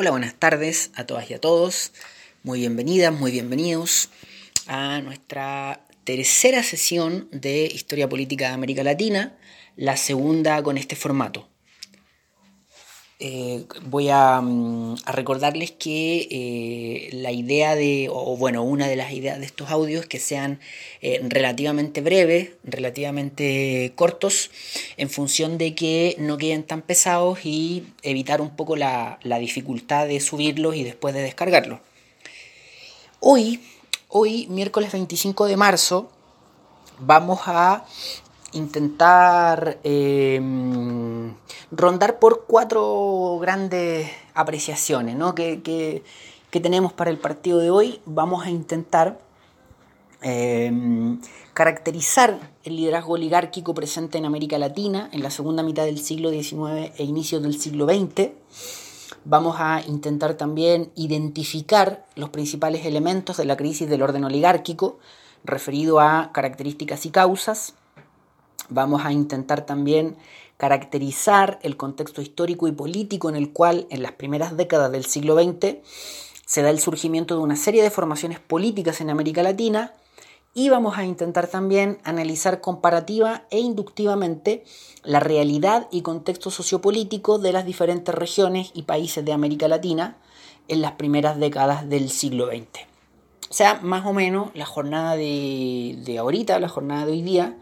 Hola, buenas tardes a todas y a todos. Muy bienvenidas, muy bienvenidos a nuestra tercera sesión de Historia Política de América Latina, la segunda con este formato. Eh, voy mm, a, recordarles que eh, la idea de, o bueno, una de las ideas de estos audios que sean eh, relativamente breves, relativamente cortos, en función de que no queden tan pesados y evitar un poco la, la dificultad de subirlos y después de descargarlos. Hoy, hoy, miércoles 25 de marzo, vamos a intentar em, rondar por cuatro grandes apreciaciones que, tenemos para el partido de hoy. Vamos a intentar em, caracterizar el liderazgo oligárquico presente en América Latina en la segunda mitad del siglo XIX e inicios del siglo XX. Vamos a intentar también identificar los principales elementos de la crisis del orden oligárquico referido a características y causas Vamos a intentar también caracterizar el contexto histórico y político en el cual en las primeras décadas del siglo XX se da el surgimiento de una serie de formaciones políticas en América Latina y vamos a intentar también analizar comparativa e inductivamente la realidad y contexto sociopolítico de las diferentes regiones y países de América Latina en las primeras décadas del siglo XX. O sea, más o menos la jornada de, de ahorita, la jornada de hoy día,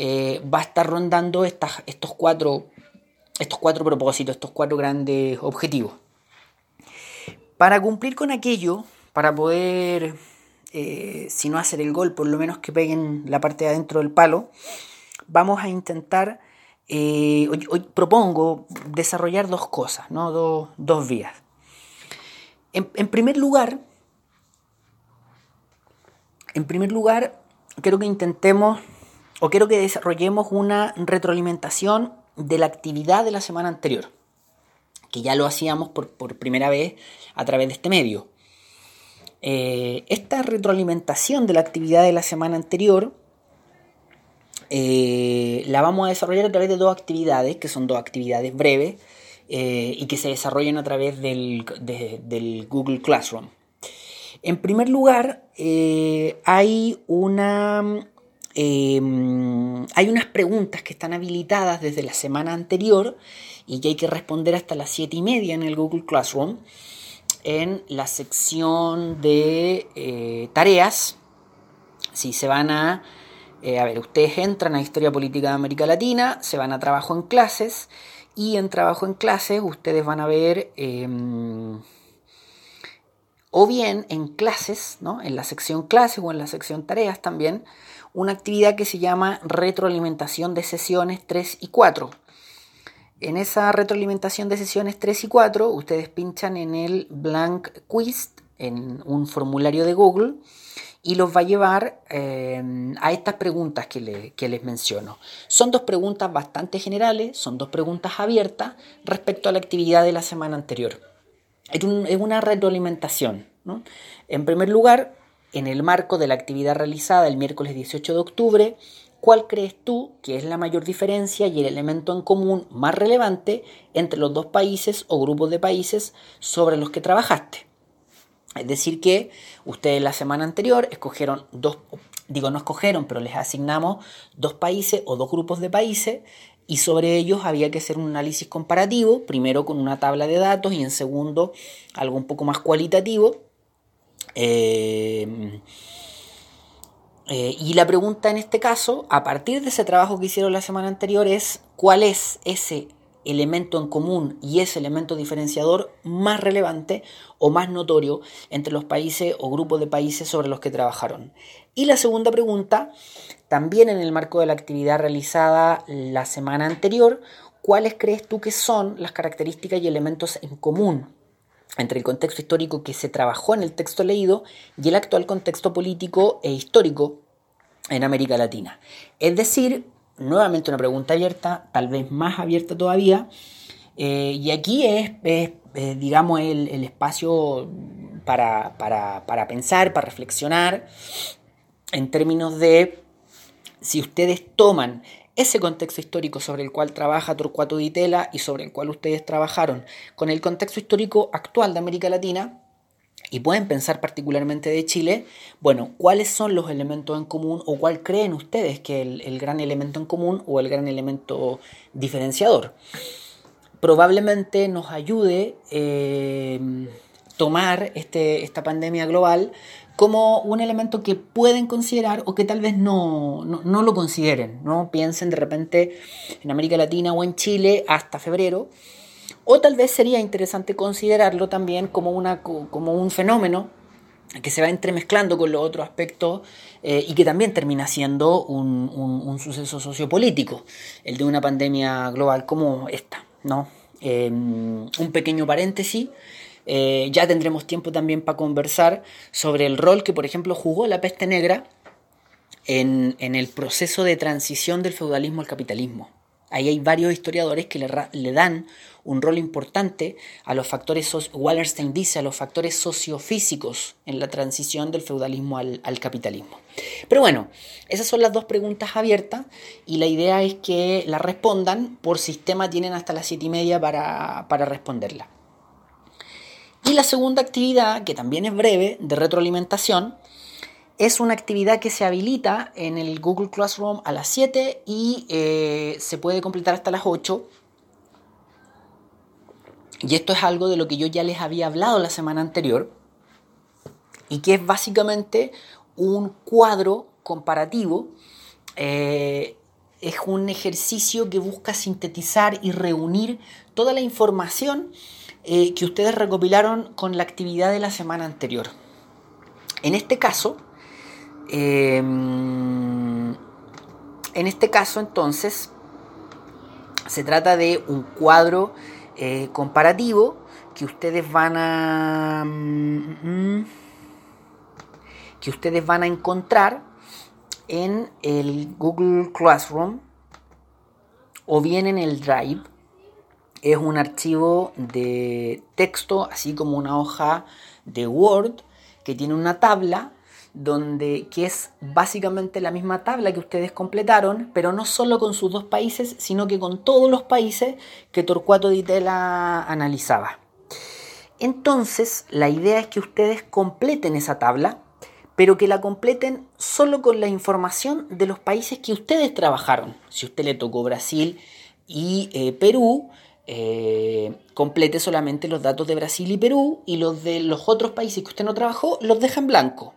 eh, va a estar rondando estos, cuatro, estos cuatro propósitos, estos cuatro grandes objetivos. Para cumplir con aquello, para poder, eh, si no hacer el gol, por lo menos que peguen la parte de adentro del palo, vamos a intentar, eh, hoy, propongo desarrollar dos cosas, ¿no? dos, vías. en primer lugar, en primer lugar, quiero que intentemos o quiero que desarrollemos una retroalimentación de la actividad de la semana anterior, que ya lo hacíamos por, primera vez a través de este medio. Eh, esta retroalimentación de la actividad de la semana anterior eh, la vamos a desarrollar a través de dos actividades, que son dos actividades breves eh, y que se desarrollan a través del, del Google Classroom. En primer lugar, hay una Em, hay unas preguntas que están habilitadas desde la semana anterior y que hay que responder hasta las 7 y media en el Google Classroom en la sección de eh, tareas. Si se van a, eh, a ver, ustedes entran a Historia Política de América Latina, se van a Trabajo en Clases y en Trabajo en Clases ustedes van a ver... Em, o bien en clases, ¿no? en la sección clases o en la sección tareas también, una actividad que se llama retroalimentación de sesiones 3 y 4. En esa retroalimentación de sesiones 3 y 4, ustedes pinchan en el blank quiz, en un formulario de Google, y los va a llevar eh, a estas preguntas que, que, les menciono. Son dos preguntas bastante generales, son dos preguntas abiertas respecto a la actividad de la semana anterior. Es, una retroalimentación. En primer lugar, en el marco de la actividad realizada el miércoles 18 de octubre, ¿cuál crees tú que es la mayor diferencia y el elemento en común más relevante entre los dos países o grupos de países sobre los que trabajaste? Es decir, que ustedes la semana anterior escogieron dos, digo no escogieron, pero les asignamos dos países o dos grupos de países y sobre ellos había que hacer un análisis comparativo, primero con una tabla de datos y en segundo algo un poco más cualitativo eh, eh, y la pregunta en este caso, a partir de ese trabajo que hicieron la semana anterior, es cuál es ese elemento en común y ese elemento diferenciador más relevante o más notorio entre los países o grupos de países sobre los que trabajaron. Y la segunda pregunta, también en el marco de la actividad realizada la semana anterior, ¿cuáles crees tú que son las características y elementos en común entre el contexto histórico que se trabajó en el texto leído y el actual contexto político e histórico en América Latina. Es decir, nuevamente una pregunta abierta, tal vez más abierta todavía, eh, y aquí es, digamos, el, espacio para, para pensar, para reflexionar en términos de si ustedes toman ese contexto histórico sobre el cual trabaja Torcuato Di Tella y sobre el cual ustedes trabajaron con el contexto histórico actual de América Latina, y pueden pensar particularmente de Chile, bueno, ¿cuáles son los elementos en común o cuál creen ustedes que es el, gran elemento en común o el gran elemento diferenciador? Probablemente nos ayude eh, tomar este, esta pandemia global como un elemento que pueden considerar o que tal vez no, no, lo consideren, ¿no? Piensen de repente en América Latina o en Chile hasta febrero, o tal vez sería interesante considerarlo también como, una, como un fenómeno que se va entremezclando con los otros aspectos eh, y que también termina siendo un, un, suceso sociopolítico, el de una pandemia global como esta, ¿no? Eh, un pequeño paréntesis. Eh, ya tendremos tiempo también para conversar sobre el rol que, por ejemplo, jugó la peste negra en, el proceso de transición del feudalismo al capitalismo. Ahí hay varios historiadores que le, dan un rol importante a los factores, Wallerstein dice, a los factores sociofísicos en la transición del feudalismo al, capitalismo. Pero bueno, esas son las dos preguntas abiertas y la idea es que las respondan. Por sistema tienen hasta las siete y media para, para responderla. Y la segunda actividad, que también es breve, de retroalimentación, es una actividad que se habilita en el Google Classroom a las 7 y eh, se puede completar hasta las 8. Y esto es algo de lo que yo ya les había hablado la semana anterior y que es básicamente un cuadro comparativo. Eh, es un ejercicio que busca sintetizar y reunir toda la información eh, que ustedes recopilaron con la actividad de la semana anterior. En este caso, em, en este caso entonces, se trata de un cuadro eh, comparativo que ustedes van a mm, que ustedes van a encontrar en el Google Classroom o bien en el Drive es un archivo de texto, así como una hoja de Word, que tiene una tabla donde que es básicamente la misma tabla que ustedes completaron, pero no solo con sus dos países, sino que con todos los países que Torcuato Di Tella analizaba. Entonces, la idea es que ustedes completen esa tabla, pero que la completen solo con la información de los países que ustedes trabajaron. Si usted le tocó Brasil y eh, Perú, eh, complete solamente los datos de Brasil y Perú y los de los otros países que usted no trabajó los deja en blanco.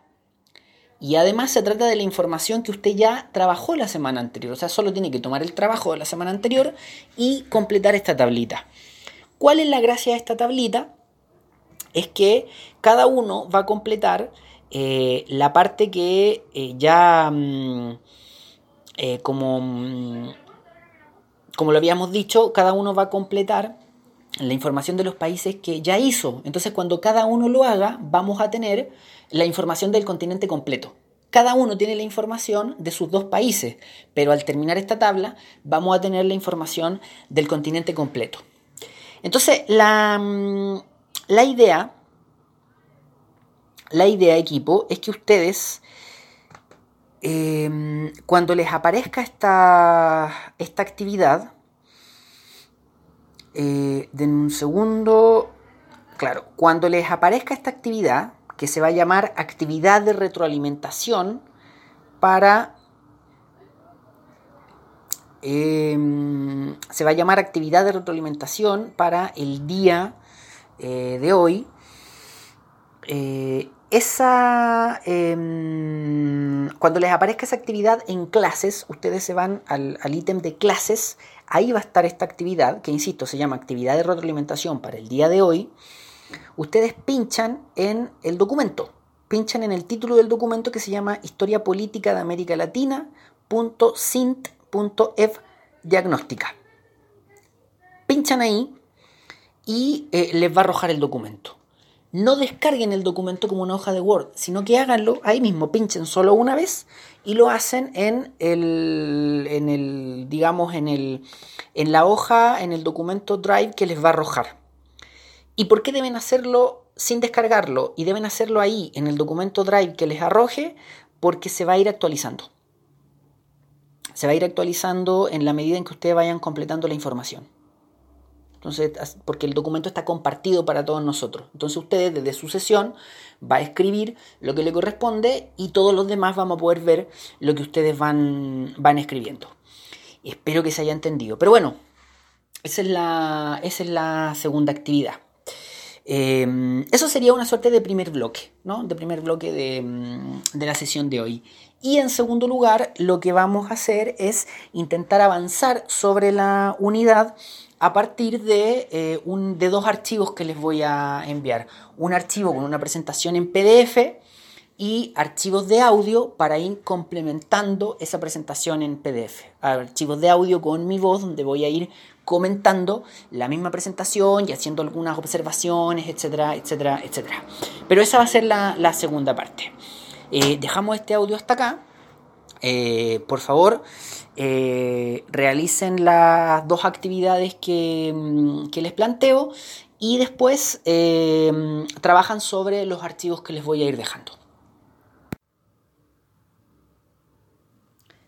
Y además se trata de la información que usted ya trabajó la semana anterior. O sea, solo tiene que tomar el trabajo de la semana anterior y completar esta tablita. ¿Cuál es la gracia de esta tablita? Es que cada uno va a completar eh, la parte que eh, ya mm, como mm, como lo habíamos dicho, cada uno va a completar la información de los países que ya hizo. Entonces, cuando cada uno lo haga, vamos a tener la información del continente completo. Cada uno tiene la información de sus dos países, pero al terminar esta tabla vamos a tener la información del continente completo. Entonces, la, mm, la idea, la idea, equipo, es que ustedes Em, cuando les aparezca esta, esta actividad, eh, un segundo, claro, cuando les aparezca esta actividad, que se va a llamar actividad de retroalimentación para... Em, se va a llamar actividad de retroalimentación para el día eh, de hoy. Esa, em, cuando les aparezca esa actividad en clases, ustedes se van al, ítem de clases, ahí va a estar esta actividad, que insisto, se llama actividad de retroalimentación para el día de hoy. Ustedes pinchan en el documento, pinchan en el título del documento que se llama Historia Política de América Latina, diagnóstica. Pinchan ahí y eh, les va a arrojar el documento no descarguen el documento como una hoja de Word, sino que háganlo ahí mismo, pinchen solo una vez y lo hacen en el, en el digamos, en, el, en la hoja, en el documento Drive que les va a arrojar. ¿Y por qué deben hacerlo sin descargarlo? Y deben hacerlo ahí, en el documento Drive que les arroje, porque se va a ir actualizando. se va a ir actualizando en la medida en que ustedes vayan completando la información. Entonces, porque el documento está compartido para todos nosotros. Entonces ustedes desde su sesión va a escribir lo que le corresponde y todos los demás vamos a poder ver lo que ustedes van, van escribiendo. Espero que se haya entendido. Pero bueno, esa es la, esa es la segunda actividad. Em, eso sería una suerte de primer bloque, ¿no? De primer bloque de, mm, de, la sesión de hoy. Y en segundo lugar, lo que vamos a hacer es intentar avanzar sobre la unidad a partir de, eh, un, de dos archivos que les voy a enviar. Un archivo con una presentación en PDF y archivos de audio para ir complementando esa presentación en PDF. Archivos de audio con mi voz donde voy a ir comentando la misma presentación y haciendo algunas observaciones, etcétera, etcétera, etcétera. Pero esa va a ser la, segunda parte. Eh, dejamos este audio hasta acá. Eh, por favor, eh, realicen las dos actividades que, mm, que les planteo y después trabajan sobre los archivos que les voy a ir dejando.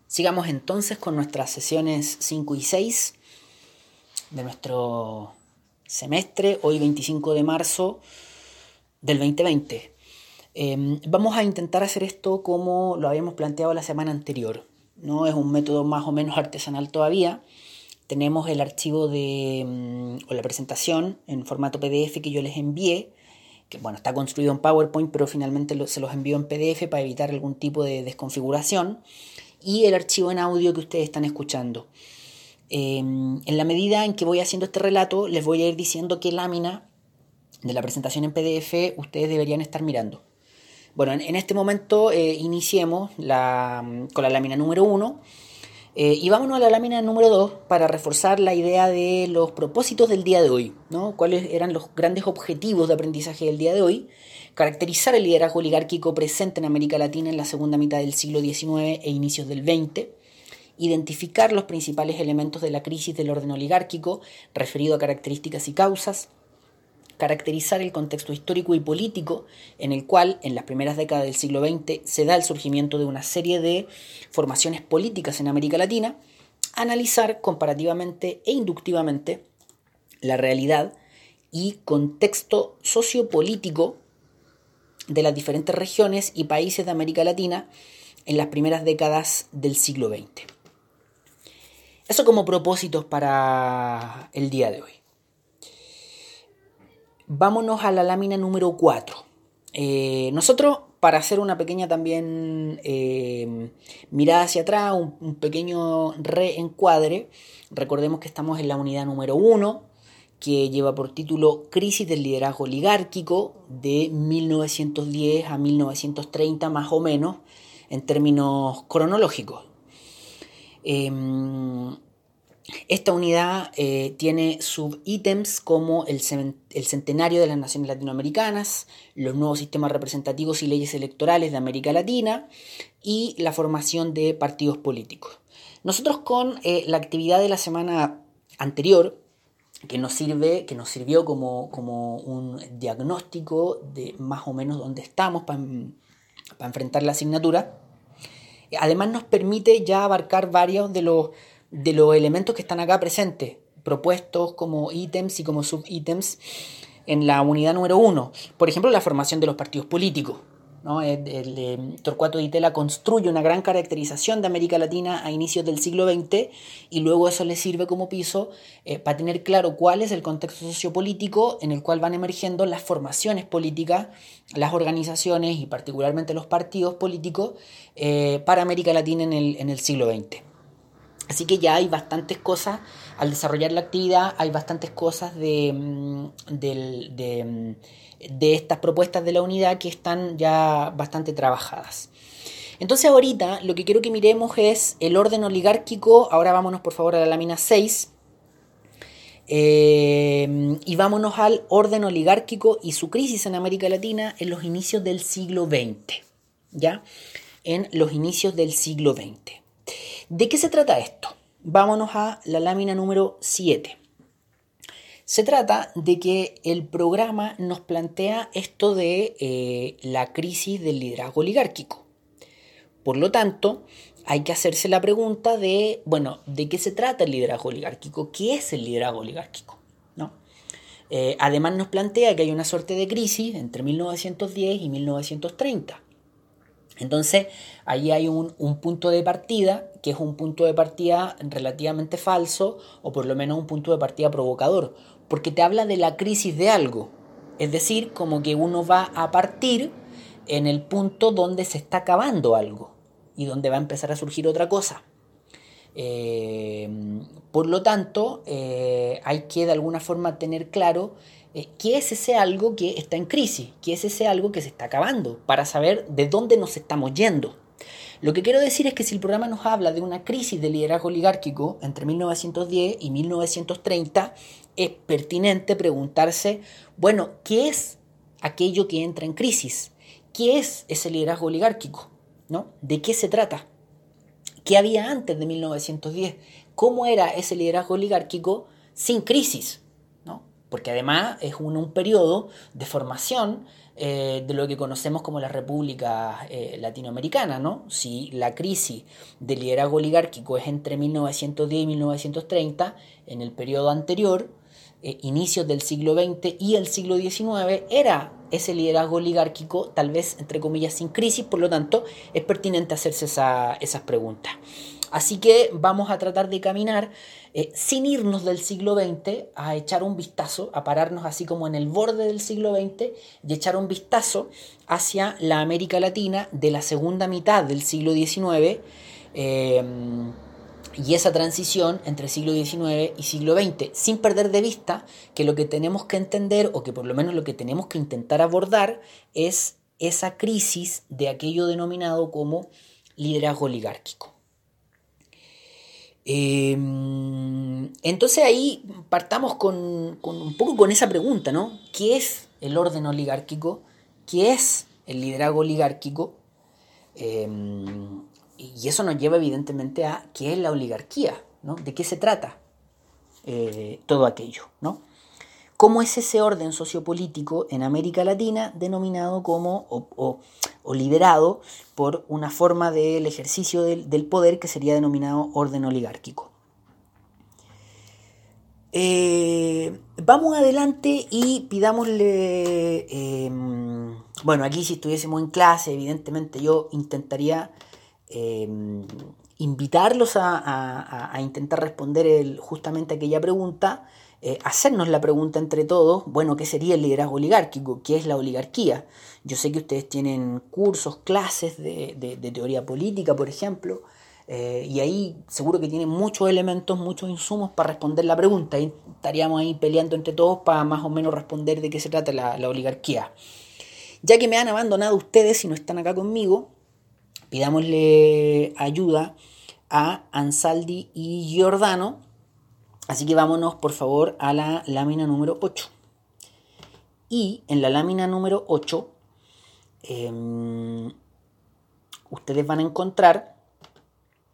Sigamos entonces con nuestras sesiones 5 y 6 de nuestro semestre, hoy 25 de marzo del 2020. Em, vamos a intentar hacer esto como lo habíamos planteado la semana anterior. ¿no? Es un método más o menos artesanal todavía. Tenemos el archivo de, mm, o la presentación en formato PDF que yo les envié, que bueno, está construido en PowerPoint, pero finalmente se los envío en PDF para evitar algún tipo de desconfiguración. Y el archivo en audio que ustedes están escuchando. Em, en la medida en que voy haciendo este relato, les voy a ir diciendo qué lámina de la presentación en PDF ustedes deberían estar mirando. Bueno, en, este momento eh, iniciemos con la lámina número 1 eh, y vámonos a la lámina número 2 para reforzar la idea de los propósitos del día de hoy, ¿no? cuáles eran los grandes objetivos de aprendizaje del día de hoy, caracterizar el liderazgo oligárquico presente en América Latina en la segunda mitad del siglo XIX e inicios del XX, identificar los principales elementos de la crisis del orden oligárquico referido a características y causas, caracterizar el contexto histórico y político en el cual en las primeras décadas del siglo XX se da el surgimiento de una serie de formaciones políticas en América Latina, analizar comparativamente e inductivamente la realidad y contexto sociopolítico de las diferentes regiones y países de América Latina en las primeras décadas del siglo XX. Eso como propósitos para el día de hoy. Vámonos a la lámina número 4. Eh, nosotros, para hacer una pequeña también eh, mirada hacia atrás, un, pequeño reencuadre, recordemos que estamos en la unidad número 1, que lleva por título Crisis del liderazgo oligárquico de 1910 a 1930 más o menos, en términos cronológicos. Em, esta unidad eh, tiene subítems como el, centenario de las naciones latinoamericanas, los nuevos sistemas representativos y leyes electorales de América Latina y la formación de partidos políticos. Nosotros con eh, la actividad de la semana anterior, que nos, sirve, que nos sirvió como, un diagnóstico de más o menos dónde estamos para enfrentar la asignatura, además nos permite ya abarcar varios de los de los elementos que están acá presentes, propuestos como ítems y como subítems en la unidad número uno. Por ejemplo, la formación de los partidos políticos. El, Torcuato de Itela construye una gran caracterización de América Latina a inicios del siglo XX y luego eso le sirve como piso eh, para tener claro cuál es el contexto sociopolítico en el cual van emergiendo las formaciones políticas, las organizaciones y particularmente los partidos políticos eh, para América Latina en el, en el siglo XX. Así que ya hay bastantes cosas, al desarrollar la actividad, hay bastantes cosas de, mm, mm, de, estas propuestas de la unidad que están ya bastante trabajadas. Entonces ahorita lo que quiero que miremos es el orden oligárquico, ahora vámonos por favor a la lámina 6, eh, y vámonos al orden oligárquico y su crisis en América Latina en los inicios del siglo XX, ¿ya? En los inicios del siglo XX. ¿De qué se trata esto? Vámonos a la lámina número 7. Se trata de que el programa nos plantea esto de eh, la crisis del liderazgo oligárquico. Por lo tanto, hay que hacerse la pregunta de, bueno, ¿de qué se trata el liderazgo oligárquico? ¿Qué es el liderazgo oligárquico? ¿No? Eh, además nos plantea que hay una suerte de crisis entre 1910 y 1930. Entonces, ahí hay un, un, punto de partida, que es un punto de partida relativamente falso, o por lo menos un punto de partida provocador, porque te habla de la crisis de algo. Es decir, como que uno va a partir en el punto donde se está acabando algo y donde va a empezar a surgir otra cosa. Eh, por lo tanto, eh, hay que de alguna forma tener claro eh, qué es ese algo que está en crisis, qué es ese algo que se está acabando, para saber de dónde nos estamos yendo. Lo que quiero decir es que si el programa nos habla de una crisis de liderazgo oligárquico entre 1910 y 1930, es pertinente preguntarse, bueno, ¿qué es aquello que entra en crisis? ¿Qué es ese liderazgo oligárquico? ¿no? ¿De qué se trata? ¿Qué había antes de 1910? ¿Cómo era ese liderazgo oligárquico sin crisis? ¿no? Porque además es un, periodo de formación eh, de lo que conocemos como la República eh, Latinoamericana. ¿no? Si la crisis del liderazgo oligárquico es entre 1910 y 1930, en el periodo anterior, eh, inicios del siglo XX y el siglo XIX, era ese liderazgo oligárquico, tal vez entre comillas sin crisis, por lo tanto es pertinente hacerse esas preguntas. Así que vamos a tratar de caminar eh, sin irnos del siglo XX, a echar un vistazo, a pararnos así como en el borde del siglo XX y echar un vistazo hacia la América Latina de la segunda mitad del siglo XIX y esa transición entre siglo XIX y siglo XX, sin perder de vista que lo que tenemos que entender, o que por lo menos lo que tenemos que intentar abordar, es esa crisis de aquello denominado como liderazgo oligárquico. Em, entonces ahí partamos con, un poco con esa pregunta, ¿no? ¿Qué es el orden oligárquico? ¿Qué es el liderazgo oligárquico? Em, y eso nos lleva evidentemente a qué es la oligarquía, ¿no? ¿De qué se trata eh, todo aquello, ¿no? ¿Cómo es ese orden sociopolítico en América Latina denominado como o, liderado por una forma del ejercicio del, poder que sería denominado orden oligárquico? Eh, vamos adelante y pidámosle, em, bueno, aquí si estuviésemos en clase, evidentemente yo intentaría Em, invitarlos a, intentar responder justamente aquella pregunta, eh, hacernos la pregunta entre todos, bueno, ¿qué sería el liderazgo oligárquico? ¿Qué es la oligarquía? Yo sé que ustedes tienen cursos, clases de, teoría política, por ejemplo, eh, y ahí seguro que tienen muchos elementos, muchos insumos para responder la pregunta. Y estaríamos ahí peleando entre todos para más o menos responder de qué se trata la, la oligarquía. Ya que me han abandonado ustedes y no están acá conmigo, pidámosle ayuda a Ansaldi y Giordano. Así que vámonos por favor a la lámina número 8. Y en la lámina número 8 em, ustedes van a encontrar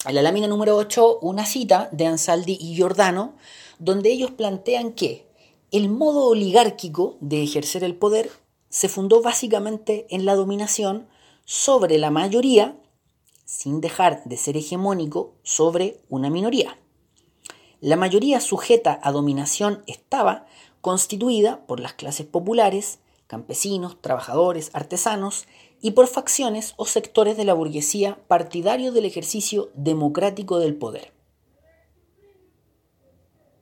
en la lámina número 8 una cita de Ansaldi y Giordano donde ellos plantean que el modo oligárquico de ejercer el poder se fundó básicamente en la dominación sobre la mayoría sin dejar de ser hegemónico sobre una minoría. La mayoría sujeta a dominación estaba constituida por las clases populares, campesinos, trabajadores, artesanos y por facciones o sectores de la burguesía partidarios del ejercicio democrático del poder.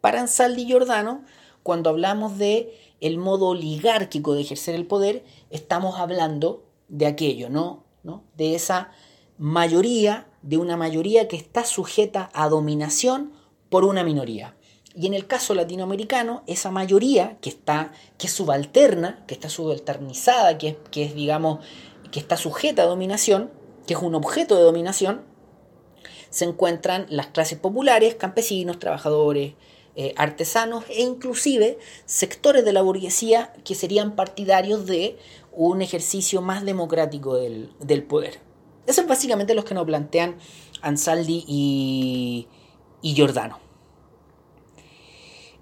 Para Ansaldi y Giordano, cuando hablamos de el modo oligárquico de ejercer el poder, estamos hablando de aquello, ¿no? ¿No? De esa mayoría de una mayoría que está sujeta a dominación por una minoría. Y en el caso latinoamericano, esa mayoría que está, que es subalterna, que está subalternizada, que que es, digamos, que está sujeta a dominación, que es un objeto de dominación, se encuentran las clases populares, campesinos, trabajadores, eh, artesanos e inclusive sectores de la burguesía que serían partidarios de un ejercicio más democrático del, del poder. Eso es básicamente los que nos plantean Ansaldi y, Giordano.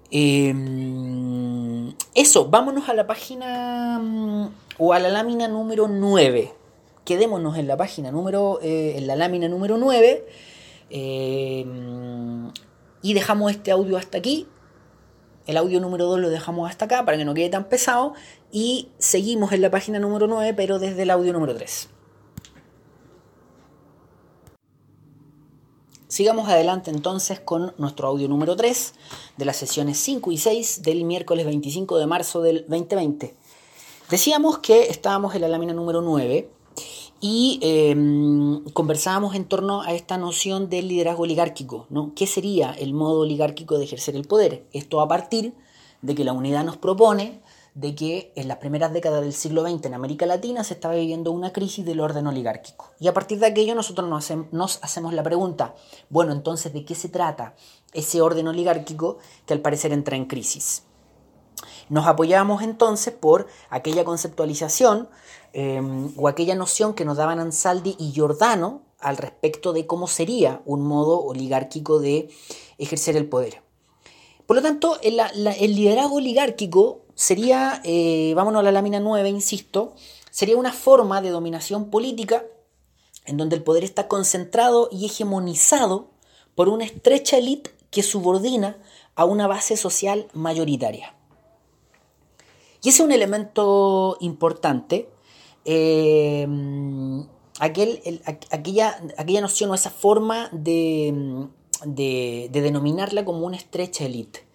Em, eso, vámonos a la página mm, o a la lámina número 9, quedémonos en la página número, eh, en la lámina número 9 eh, y dejamos este audio hasta aquí. El audio número 2 lo dejamos hasta acá para que no quede tan pesado y seguimos en la página número 9 pero desde el audio número 3. Sigamos adelante entonces con nuestro audio número 3 de las sesiones 5 y 6 del miércoles 25 de marzo del 2020. Decíamos que estábamos en la lámina número 9 y em, conversábamos en torno a esta noción del liderazgo oligárquico, ¿no? ¿Qué sería el modo oligárquico de ejercer el poder? Esto a partir de que la unidad nos propone de que en las primeras décadas del siglo XX en América Latina se estaba viviendo una crisis del orden oligárquico. Y a partir de aquello nosotros nos, hacemos la pregunta, bueno, entonces, ¿de qué se trata ese orden oligárquico que al parecer entra en crisis? Nos apoyamos entonces por aquella conceptualización em, o aquella noción que nos daban Ansaldi y Giordano al respecto de cómo sería un modo oligárquico de ejercer el poder. Por lo tanto, el liderazgo oligárquico sería, eh, vámonos a la lámina 9, insisto, sería una forma de dominación política en donde el poder está concentrado y hegemonizado por una estrecha élite que subordina a una base social mayoritaria. Y ese es un elemento importante. Eh, aquel, aquella, noción o esa forma de, de denominarla como una estrecha élite.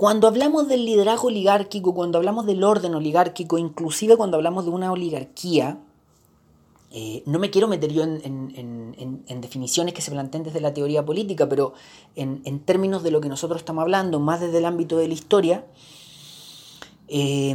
Cuando hablamos del liderazgo oligárquico, cuando hablamos del orden oligárquico, inclusive cuando hablamos de una oligarquía, eh, no me quiero meter yo en, definiciones que se planteen desde la teoría política, pero en, términos de lo que nosotros estamos hablando, más desde el ámbito de la historia, eh,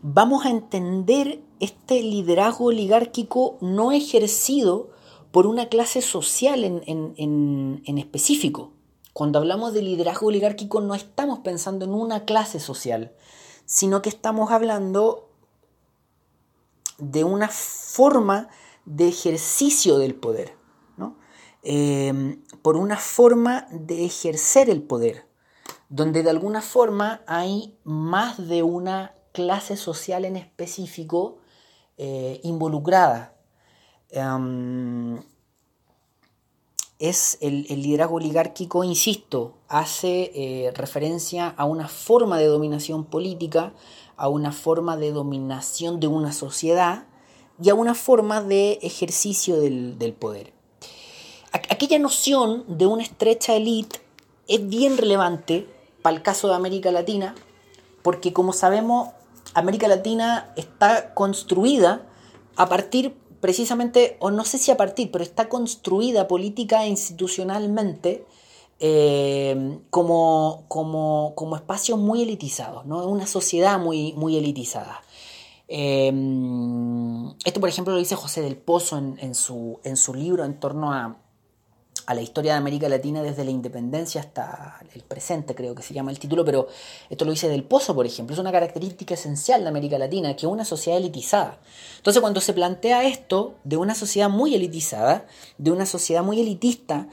vamos a entender este liderazgo oligárquico no ejercido por una clase social en específico. Cuando hablamos de liderazgo oligárquico no estamos pensando en una clase social, sino que estamos hablando de una forma de ejercicio del poder, em, por una forma de ejercer el poder, donde de alguna forma hay más de una clase social en específico eh, involucrada. Em, es el, liderazgo oligárquico, insisto, hace eh, referencia a una forma de dominación política, a una forma de dominación de una sociedad y a una forma de ejercicio del, del poder. Aquella noción de una estrecha élite es bien relevante para el caso de América Latina, porque como sabemos, América Latina está construida a partir precisamente, o no sé si a partir, pero está construida política e institucionalmente eh, como, como, como, espacios muy elitizados, ¿no? una sociedad muy, muy elitizada. Eh, esto, por ejemplo, lo dice José del Pozo en, su, en su libro en torno a, a la historia de América Latina desde la independencia hasta el presente, creo que se llama el título, pero esto lo dice Del Pozo, por ejemplo, es una característica esencial de América Latina, que es una sociedad elitizada. Entonces, cuando se plantea esto de una sociedad muy elitizada, de una sociedad muy elitista,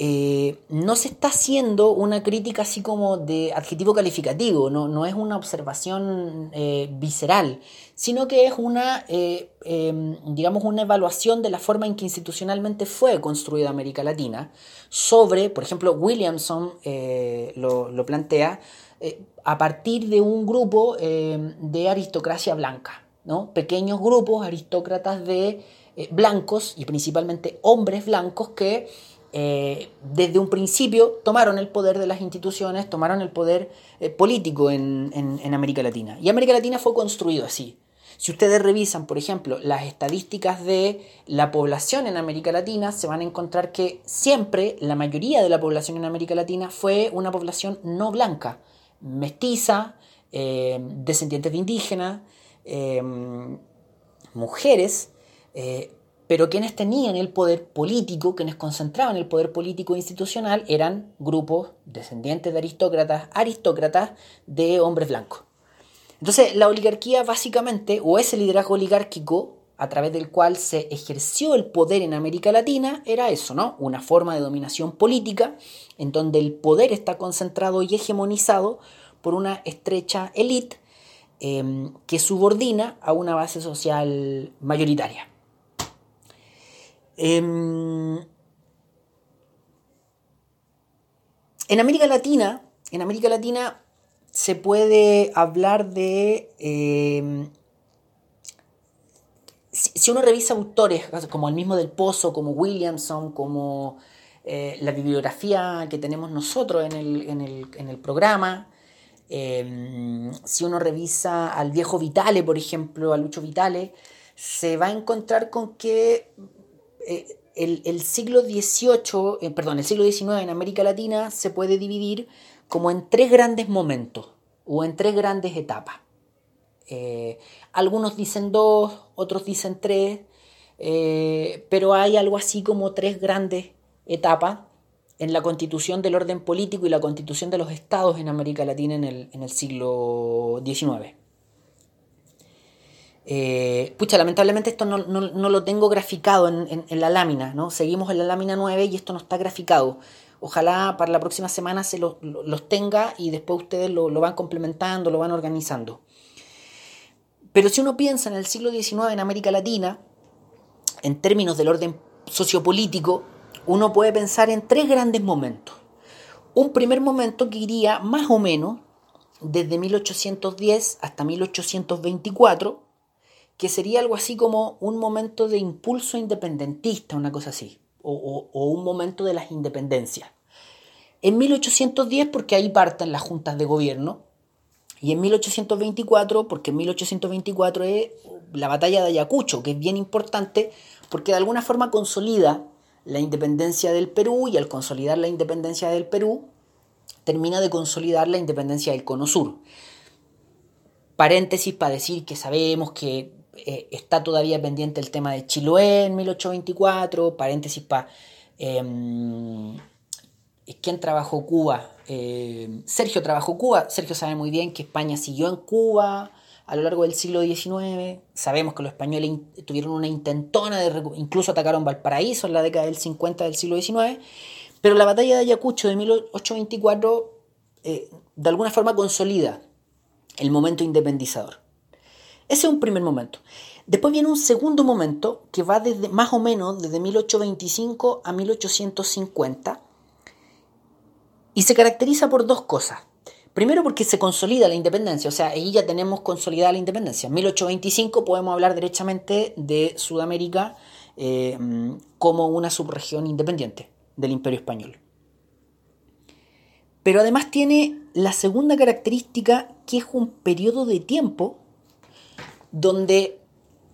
eh, no se está haciendo una crítica así como de adjetivo calificativo, no, no es una observación eh, visceral, sino que es una, eh, em, digamos, una evaluación de la forma en que institucionalmente fue construida América Latina sobre, por ejemplo, Williamson lo, lo, plantea a partir de un grupo em, de aristocracia blanca, ¿no? pequeños grupos aristócratas de blancos y principalmente hombres blancos que eh, desde un principio tomaron el poder de las instituciones, tomaron el poder eh, político en, América Latina. Y América Latina fue construido así. Si ustedes revisan, por ejemplo, las estadísticas de la población en América Latina, se van a encontrar que siempre la mayoría de la población en América Latina fue una población no blanca, mestiza, eh, descendientes de indígenas, mujeres, pero quienes tenían el poder político, quienes concentraban el poder político institucional, eran grupos descendientes de aristócratas, aristócratas de hombres blancos. Entonces, la oligarquía básicamente, o ese liderazgo oligárquico a través del cual se ejerció el poder en América Latina, era eso, ¿no? Una forma de dominación política en donde el poder está concentrado y hegemonizado por una estrecha élite em, que subordina a una base social mayoritaria. Em, en América Latina, en América Latina se puede hablar de... Em, si, uno revisa autores como el mismo del Pozo, como Williamson, como eh, la bibliografía que tenemos nosotros en el, programa, em, si uno revisa al viejo Vitale, por ejemplo, a Lucho Vitale, se va a encontrar con que eh, el, siglo XVIII, eh, perdón, el siglo XIX en América Latina se puede dividir como en tres grandes momentos o en tres grandes etapas. Eh, algunos dicen dos, otros dicen tres, pero hay algo así como tres grandes etapas en la constitución del orden político y la constitución de los estados en América Latina en el, en el siglo XIX. Eh, pucha, lamentablemente esto no, lo tengo graficado en, la lámina, ¿no? Seguimos en la lámina 9 y esto no está graficado. Ojalá para la próxima semana se los tenga y después ustedes lo, van complementando, lo van organizando. Pero si uno piensa en el siglo XIX en América Latina, en términos del orden sociopolítico, uno puede pensar en tres grandes momentos. Un primer momento que iría más o menos desde 1810 hasta 1824, que sería algo así como un momento de impulso independentista, una cosa así, o, un momento de las independencias. En 1810 porque ahí parten las juntas de gobierno, y en 1824 porque en 1824 es la batalla de Ayacucho, que es bien importante porque de alguna forma consolida la independencia del Perú y al consolidar la independencia del Perú, termina de consolidar la independencia del Cono Sur. Paréntesis para decir que sabemos que eh, está todavía pendiente el tema de Chiloé en 1824, paréntesis para... ¿Quién trabajó Cuba? Em, Sergio trabajó Cuba. Sergio sabe muy bien que España siguió en Cuba a lo largo del siglo XIX. Sabemos que los españoles tuvieron una intentona de... Incluso atacaron Valparaíso en la década del 50 del siglo XIX. Pero la batalla de Ayacucho de 1824 eh, de alguna forma consolida el momento independizador. Ese es un primer momento. Después viene un segundo momento que va desde más o menos desde 1825 a 1850 y se caracteriza por dos cosas. Primero porque se consolida la independencia, o sea, ahí ya tenemos consolidada la independencia. En 1825 podemos hablar derechamente de Sudamérica eh, como una subregión independiente del Imperio Español. Pero además tiene la segunda característica que es un periodo de tiempo donde,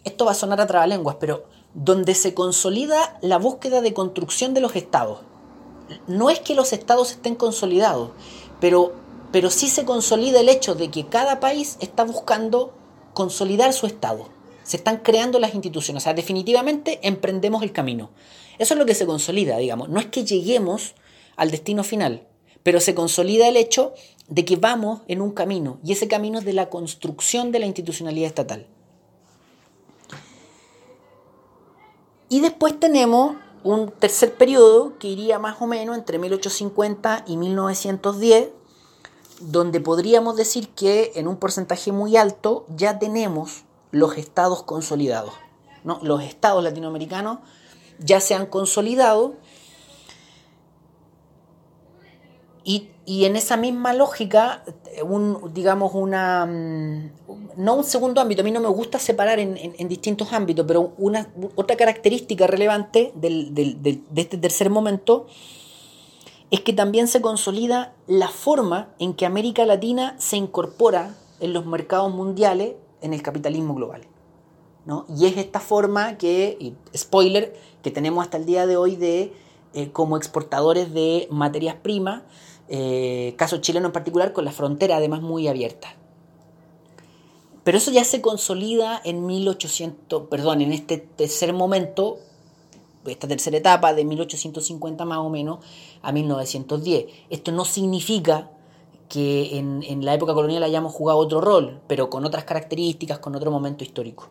esto va a sonar a trabalenguas, pero donde se consolida la búsqueda de construcción de los estados. No es que los estados estén consolidados, pero, pero sí se consolida el hecho de que cada país está buscando consolidar su estado. Se están creando las instituciones, o sea, definitivamente emprendemos el camino. Eso es lo que se consolida, digamos. No es que lleguemos al destino final, pero se consolida el hecho de que vamos en un camino y ese camino es de la construcción de la institucionalidad estatal. Y después tenemos un tercer periodo que iría más o menos entre 1850 y 1910, donde podríamos decir que en un porcentaje muy alto ya tenemos los estados consolidados. ¿no? Los estados latinoamericanos ya se han consolidado y, en esa misma lógica, un, digamos, una, mm, no un segundo ámbito, a mí no me gusta separar en, distintos ámbitos, pero una, otra característica relevante de este tercer momento es que también se consolida la forma en que América Latina se incorpora en los mercados mundiales en el capitalismo global. ¿no? Y es esta forma que, spoiler, que tenemos hasta el día de hoy de eh, como exportadores de materias primas, eh, caso chileno en particular, con la frontera además muy abierta. Pero eso ya se consolida en 1800, perdón, en este tercer momento, esta tercera etapa de 1850 más o menos a 1910. Esto no significa que en, en, la época colonial hayamos jugado otro rol, pero con otras características, con otro momento histórico.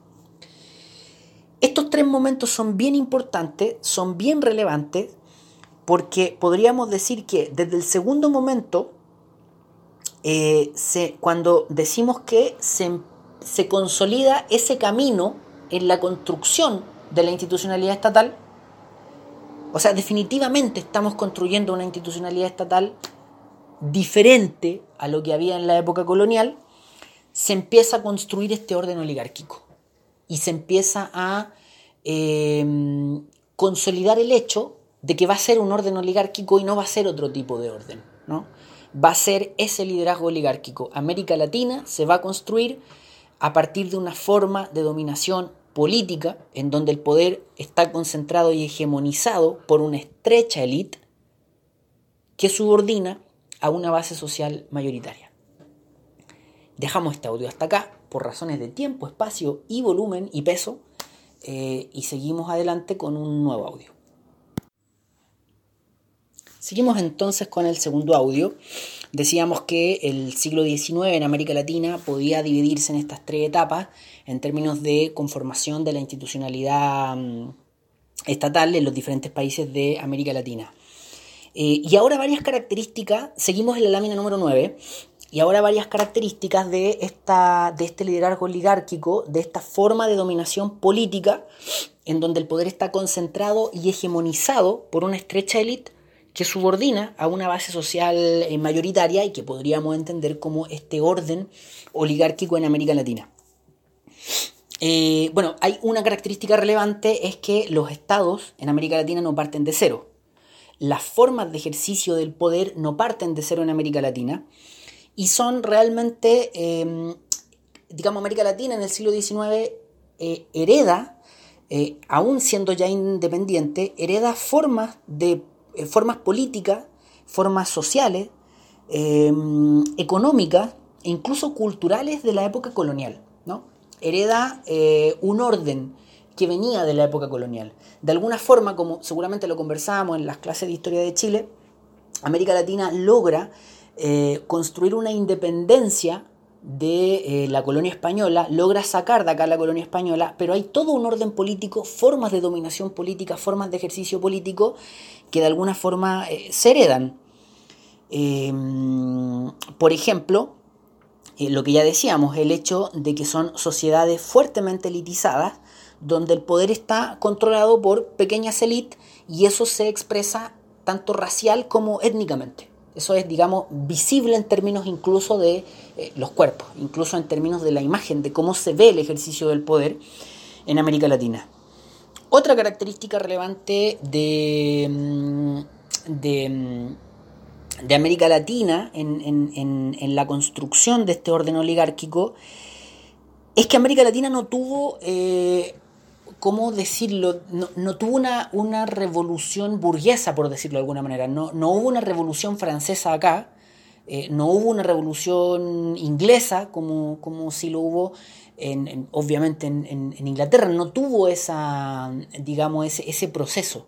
Estos tres momentos son bien importantes, son bien relevantes, porque podríamos decir que desde el segundo momento, eh, cuando decimos que se, se consolida ese camino en la construcción de la institucionalidad estatal, o sea, definitivamente estamos construyendo una institucionalidad estatal diferente a lo que había en la época colonial, se empieza a construir este orden oligárquico y se empieza a eh, consolidar el hecho de que va a ser un orden oligárquico y no va a ser otro tipo de orden, ¿no? Va a ser ese liderazgo oligárquico. América Latina se va a construir a partir de una forma de dominación política en donde el poder está concentrado y hegemonizado por una estrecha élite que subordina a una base social mayoritaria. Dejamos este audio hasta acá por razones de tiempo, espacio y volumen y peso eh, y seguimos adelante con un nuevo audio. Seguimos entonces con el segundo audio. Decíamos que el siglo XIX en América Latina podía dividirse en estas tres etapas en términos de conformación de la institucionalidad mm, estatal en los diferentes países de América Latina. Eh, y ahora varias características, seguimos en la lámina número 9, y ahora varias características de, esta, de este liderazgo oligárquico, de esta forma de dominación política, en donde el poder está concentrado y hegemonizado por una estrecha élite que subordina a una base social eh, mayoritaria y que podríamos entender como este orden oligárquico en América Latina. Eh, bueno, hay una característica relevante, es que los estados en América Latina no parten de cero. Las formas de ejercicio del poder no parten de cero en América Latina y son realmente, em, digamos, América Latina en el siglo XIX eh, hereda, aún siendo ya independiente, hereda formas, de, formas políticas, formas sociales, em, económicas e incluso culturales de la época colonial. ¿no? Hereda un orden que venía de la época colonial. De alguna forma, como seguramente lo conversábamos en las clases de historia de Chile, América Latina logra eh, construir una independencia de eh, la colonia española, logra sacar de acá la colonia española, pero hay todo un orden político, formas de dominación política, formas de ejercicio político que de alguna forma eh, se heredan. Em, por ejemplo, lo que ya decíamos, el hecho de que son sociedades fuertemente elitizadas, donde el poder está controlado por pequeñas élites y eso se expresa tanto racial como étnicamente. Eso es, digamos, visible en términos incluso de eh, los cuerpos, incluso en términos de la imagen, de cómo se ve el ejercicio del poder en América Latina. Otra característica relevante de, mm, mm, de, América Latina en, la construcción de este orden oligárquico es que América Latina no tuvo eh, ¿cómo decirlo? No, tuvo una, una, revolución burguesa, por decirlo de alguna manera. No, no hubo una revolución francesa acá, eh, no hubo una revolución inglesa como, como si lo hubo, en, obviamente, en, Inglaterra. No tuvo esa, digamos, ese, proceso.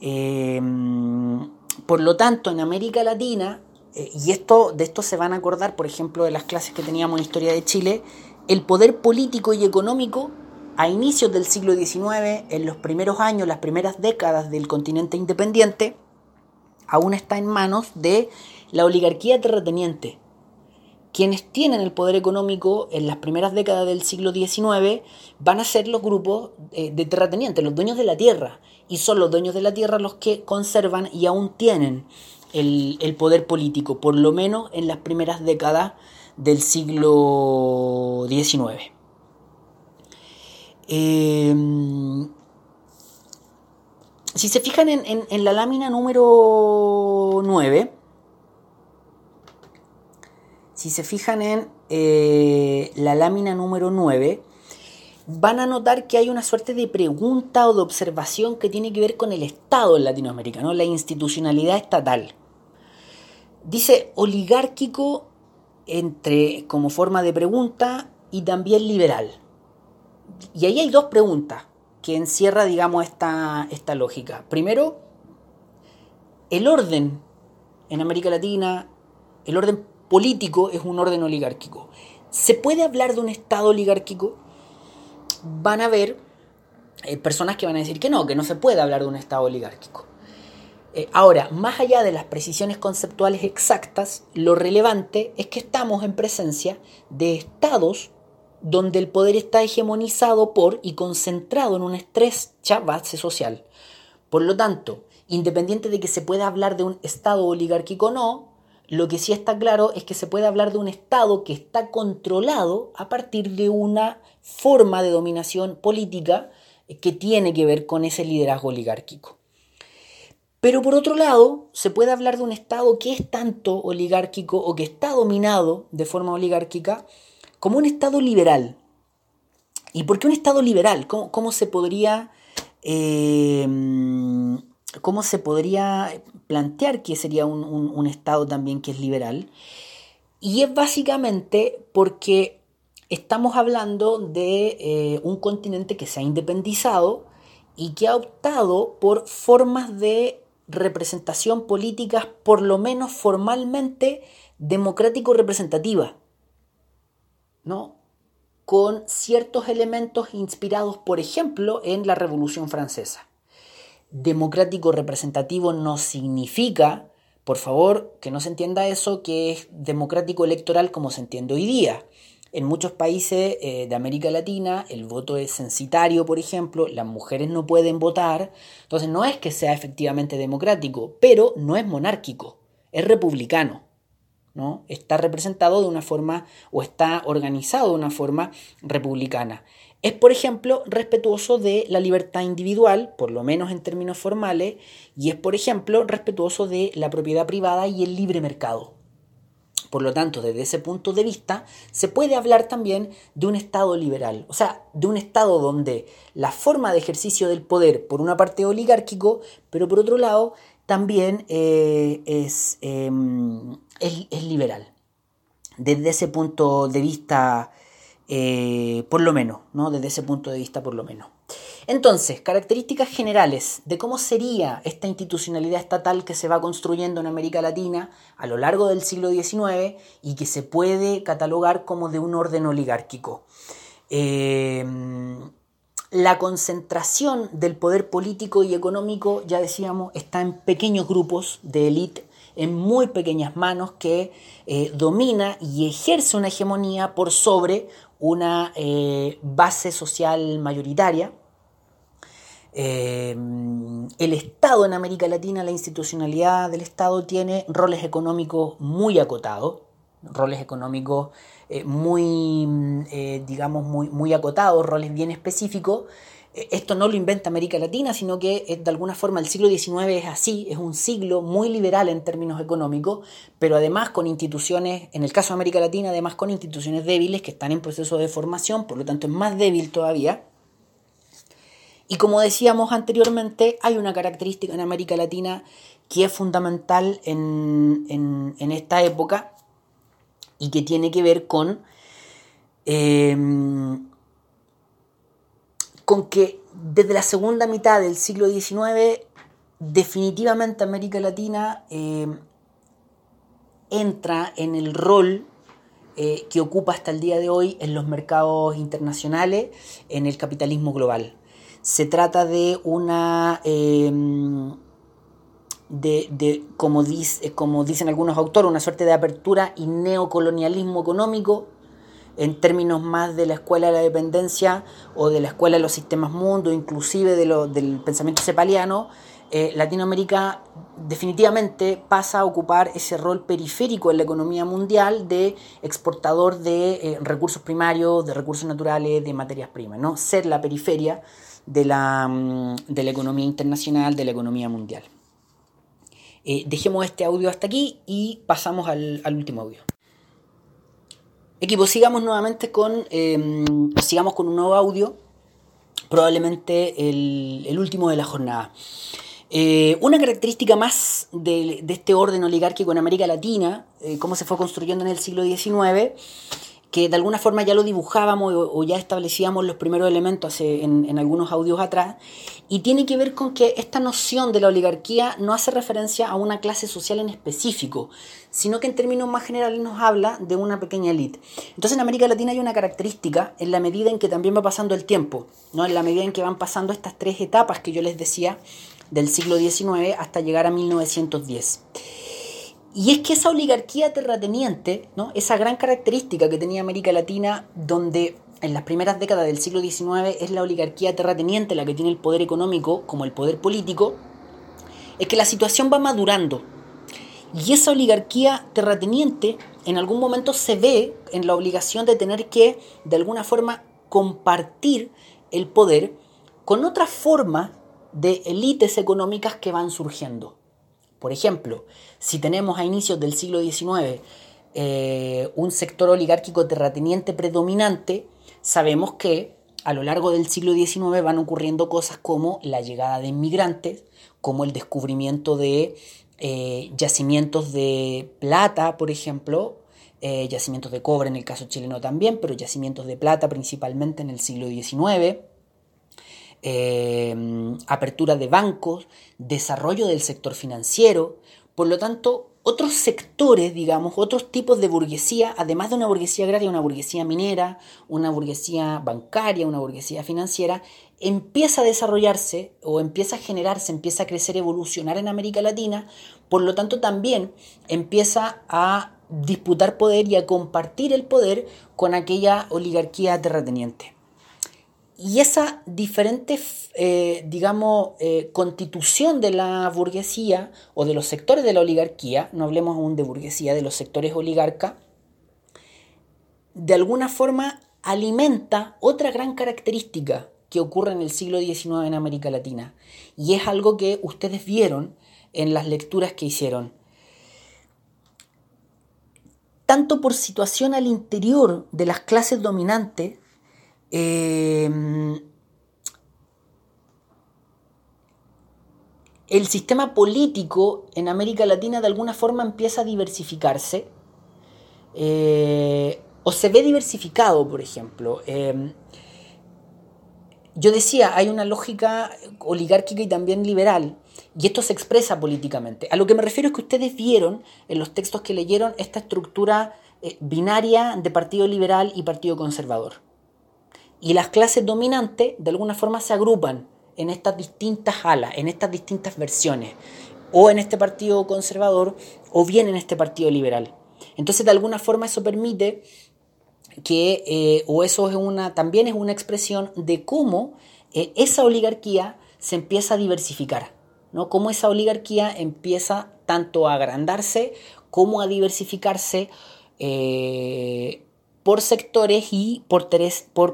Eh, por lo tanto, en América Latina, eh, y esto, de esto se van a acordar, por ejemplo, de las clases que teníamos en Historia de Chile, el poder político y económico a inicios del siglo XIX, en los primeros años, las primeras décadas del continente independiente, aún está en manos de la oligarquía terrateniente. Quienes tienen el poder económico en las primeras décadas del siglo XIX van a ser los grupos eh, de terratenientes, los dueños de la tierra. Y son los dueños de la tierra los que conservan y aún tienen el, poder político, por lo menos en las primeras décadas del siglo XIX. Em, si se fijan en, la lámina número 9, si se fijan en eh, la lámina número 9, van a notar que hay una suerte de pregunta o de observación que tiene que ver con el Estado en Latinoamérica, la institucionalidad estatal. Dice oligárquico entre, como forma de pregunta y también liberal. Y ahí hay dos preguntas que encierra, digamos, esta, esta lógica. Primero, el orden en América Latina, el orden político es un orden oligárquico. ¿Se puede hablar de un Estado oligárquico? Van a haber eh, personas que van a decir que no, que no se puede hablar de un Estado oligárquico. Eh, ahora, más allá de las precisiones conceptuales exactas, lo relevante es que estamos en presencia de estados donde el poder está hegemonizado por y concentrado en una estrecha base social. Por lo tanto, independiente de que se pueda hablar de un Estado oligárquico o no, lo que sí está claro es que se puede hablar de un Estado que está controlado a partir de una forma de dominación política que tiene que ver con ese liderazgo oligárquico. Pero por otro lado, se puede hablar de un Estado que es tanto oligárquico o que está dominado de forma oligárquica como un Estado liberal. ¿Y por qué un Estado liberal? ¿Cómo, se podría... Eh, ¿Cómo se podría plantear que sería un, Estado también que es liberal? Y es básicamente porque estamos hablando de eh, un continente que se ha independizado y que ha optado por formas de representación políticas, por lo menos formalmente, democrático-representativas, ¿no? con ciertos elementos inspirados, por ejemplo, en la Revolución Francesa democrático representativo no significa, por favor, que no se entienda eso, que es democrático electoral como se entiende hoy día. En muchos países eh, de América Latina el voto es censitario, por ejemplo, las mujeres no pueden votar, entonces no es que sea efectivamente democrático, pero no es monárquico, es republicano. ¿no? Está representado de una forma o está organizado de una forma republicana. Es, por ejemplo, respetuoso de la libertad individual, por lo menos en términos formales, y es, por ejemplo, respetuoso de la propiedad privada y el libre mercado. Por lo tanto, desde ese punto de vista, se puede hablar también de un Estado liberal, o sea, de un Estado donde la forma de ejercicio del poder, por una parte oligárquico, pero por otro lado, también eh, em, es, es, liberal. Desde ese punto de vista eh, por lo menos, ¿no? Desde ese punto de vista, por lo menos. Entonces, características generales de cómo sería esta institucionalidad estatal que se va construyendo en América Latina a lo largo del siglo XIX y que se puede catalogar como de un orden oligárquico. Eh, la concentración del poder político y económico, ya decíamos, está en pequeños grupos de élite, en muy pequeñas manos, que eh, domina y ejerce una hegemonía por sobre una eh, base social mayoritaria. Eh, el Estado en América Latina, la institucionalidad del Estado tiene roles económicos muy acotados, roles económicos eh, muy, digamos, muy, muy acotados, roles bien específicos, esto no lo inventa América Latina, sino que eh, de alguna forma el siglo XIX es así, es un siglo muy liberal en términos económicos, pero además con instituciones, en el caso de América Latina, además con instituciones débiles que están en proceso de formación, por lo tanto es más débil todavía. Y como decíamos anteriormente, hay una característica en América Latina que es fundamental en, esta época y que tiene que ver con eh, con que desde la segunda mitad del siglo XIX definitivamente América Latina eh, entra en el rol eh, que ocupa hasta el día de hoy en los mercados internacionales, en el capitalismo global. Se trata de una... Eh, de, como, dice, como dicen algunos autores, una suerte de apertura y neocolonialismo económico en términos más de la escuela de la dependencia o de la escuela de los sistemas mundo, inclusive de lo, del pensamiento cepaliano, eh, Latinoamérica definitivamente pasa a ocupar ese rol periférico en la economía mundial de exportador de eh, recursos primarios, de recursos naturales, de materias primas, ¿no? ser la periferia de la, mm, de la economía internacional, de la economía mundial. Eh, dejemos este audio hasta aquí y pasamos al, al último audio. Equipo, sigamos nuevamente con, em, sigamos con un nuevo audio, probablemente el, último de la jornada. Eh, una característica más de, este orden oligárquico en América Latina, eh, cómo se fue construyendo en el siglo XIX, que de alguna forma ya lo dibujábamos o, ya establecíamos los primeros elementos en, algunos audios atrás, y tiene que ver con que esta noción de la oligarquía no hace referencia a una clase social en específico, sino que en términos más generales nos habla de una pequeña élite. Entonces en América Latina hay una característica en la medida en que también va pasando el tiempo, ¿no? en la medida en que van pasando estas tres etapas que yo les decía del siglo XIX hasta llegar a 1910. Y es que esa oligarquía terrateniente, esa gran característica que tenía América Latina, donde en las primeras décadas del siglo XIX es la oligarquía terrateniente la que tiene el poder económico como el poder político, es que la situación va madurando. Y esa oligarquía terrateniente en algún momento se ve en la obligación de tener que, de alguna forma, compartir el poder con otras formas de élites económicas que van surgiendo. Por ejemplo, si tenemos a inicios del siglo XIX eh, un sector oligárquico terrateniente predominante, sabemos que a lo largo del siglo XIX van ocurriendo cosas como la llegada de inmigrantes, como el descubrimiento de eh, yacimientos de plata, por ejemplo, eh, yacimientos de cobre en el caso chileno también, pero yacimientos de plata principalmente en el siglo XIX, eh, apertura de bancos, desarrollo del sector financiero, por lo tanto, otros sectores, digamos, otros tipos de burguesía, además de una burguesía agraria, una burguesía minera, una burguesía bancaria, una burguesía financiera, empieza a desarrollarse o empieza a generarse, empieza a crecer, evolucionar en América Latina, por lo tanto también empieza a disputar poder y a compartir el poder con aquella oligarquía terrateniente. Y esa diferente, eh, digamos, eh, constitución de la burguesía o de los sectores de la oligarquía, no hablemos aún de burguesía, de los sectores oligarca, de alguna forma alimenta otra gran característica que ocurre en el siglo XIX en América Latina. Y es algo que ustedes vieron en las lecturas que hicieron. Tanto por situación al interior de las clases dominantes, eh, el sistema político en América Latina de alguna forma empieza a diversificarse eh, o se ve diversificado, por ejemplo. Eh, yo decía, hay una lógica oligárquica y también liberal, y esto se expresa políticamente. A lo que me refiero es que ustedes vieron en los textos que leyeron esta estructura binaria de partido liberal y partido conservador. Y las clases dominantes de alguna forma se agrupan en estas distintas alas, en estas distintas versiones, o en este partido conservador o bien en este partido liberal. Entonces de alguna forma eso permite que, eh, o eso es una, también es una expresión de cómo eh, esa oligarquía se empieza a diversificar, ¿no? Cómo esa oligarquía empieza tanto a agrandarse como a diversificarse eh, por sectores y por,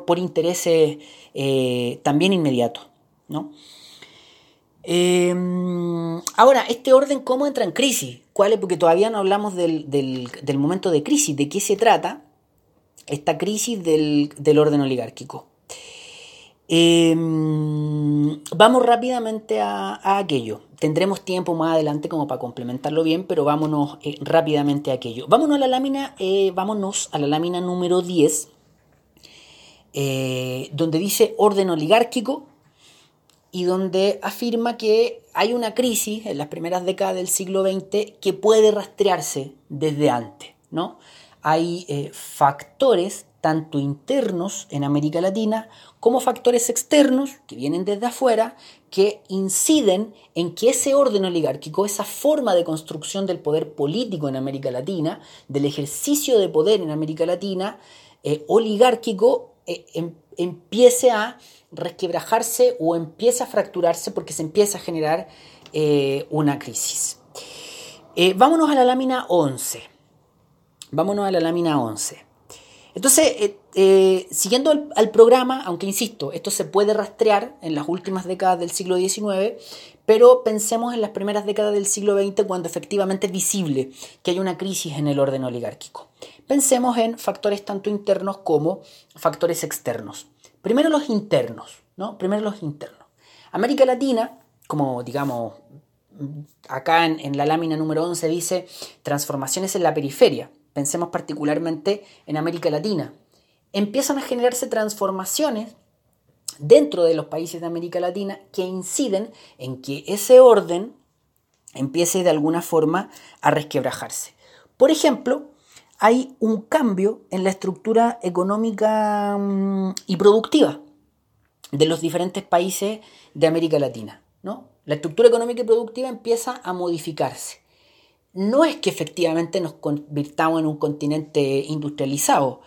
por, intereses eh, también inmediatos. ¿no? Em, ahora, este orden, ¿cómo entra en crisis? ¿Cuál es? Porque todavía no hablamos del, momento de crisis. ¿De qué se trata esta crisis del, del orden oligárquico? Em, vamos rápidamente a, aquello. Tendremos tiempo más adelante como para complementarlo bien, pero vámonos eh, rápidamente a aquello. Vámonos a la lámina, eh, vámonos a la lámina número 10, eh, donde dice orden oligárquico y donde afirma que hay una crisis en las primeras décadas del siglo XX que puede rastrearse desde antes. ¿no? Hay factores tanto internos en América Latina como factores externos que vienen desde afuera que inciden en que ese orden oligárquico, esa forma de construcción del poder político en América Latina, del ejercicio de poder en América Latina, eh, oligárquico, eh, em, empiece a resquebrajarse o empiece a fracturarse porque se empieza a generar eh, una crisis. vámonos a la lámina 11. Vámonos a la lámina 11. Entonces, eh, eh, siguiendo al, programa, aunque insisto, esto se puede rastrear en las últimas décadas del siglo XIX, pero pensemos en las primeras décadas del siglo XX cuando efectivamente es visible que hay una crisis en el orden oligárquico. Pensemos en factores tanto internos como factores externos. Primero los internos, ¿no? Primero los internos. América Latina, como digamos, acá en, en la lámina número 11 dice, transformaciones en la periferia pensemos particularmente en América Latina, empiezan a generarse transformaciones dentro de los países de América Latina que inciden en que ese orden empiece de alguna forma a resquebrajarse. Por ejemplo, hay un cambio en la estructura económica mm, y productiva de los diferentes países de América Latina. ¿no? La estructura económica y productiva empieza a modificarse no es que efectivamente nos convirtamos en un continente industrializado,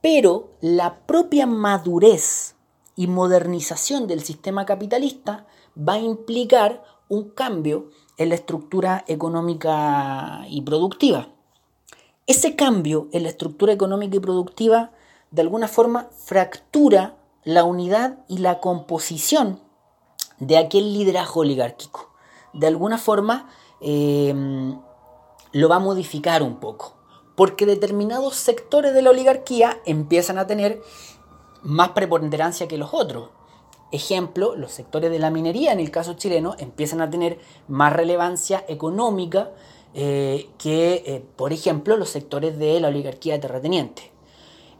pero la propia madurez y modernización del sistema capitalista va a implicar un cambio en la estructura económica y productiva. Ese cambio en la estructura económica y productiva de alguna forma fractura la unidad y la composición de aquel liderazgo oligárquico. De alguna forma em, lo va a modificar un poco, porque determinados sectores de la oligarquía empiezan a tener más preponderancia que los otros. Ejemplo, los sectores de la minería, en el caso chileno, empiezan a tener más relevancia económica eh, que, eh, por ejemplo, los sectores de la oligarquía terrateniente.